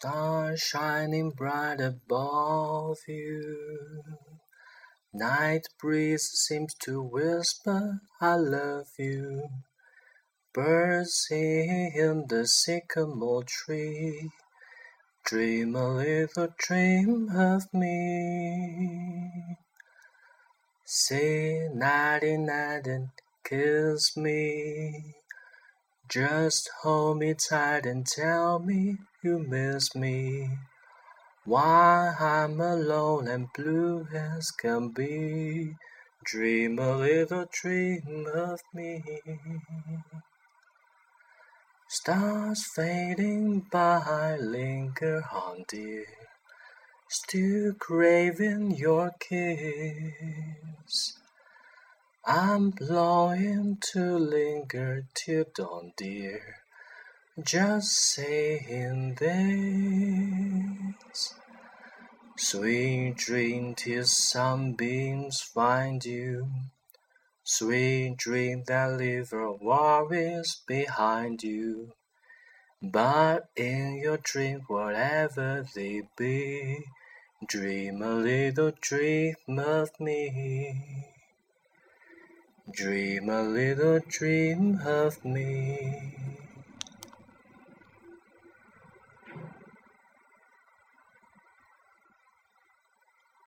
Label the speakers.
Speaker 1: Stars shining bright above you. Night breeze seems to whisper, I love you. Birds in the sycamore tree. Dream a little dream of me. Say nighty night and kiss me. Just hold me tight and tell me you miss me. While I'm alone and blue as can be, dream a little dream of me. Stars fading by, linger on, dear, still craving your kiss. I'm longing to linger till dawn, dear. Just saying this. Sweet dream till sunbeams find you. Sweet dream that leave your worries behind you. But in your dream, whatever they be, dream a little dream of me. Dream a little dream of me.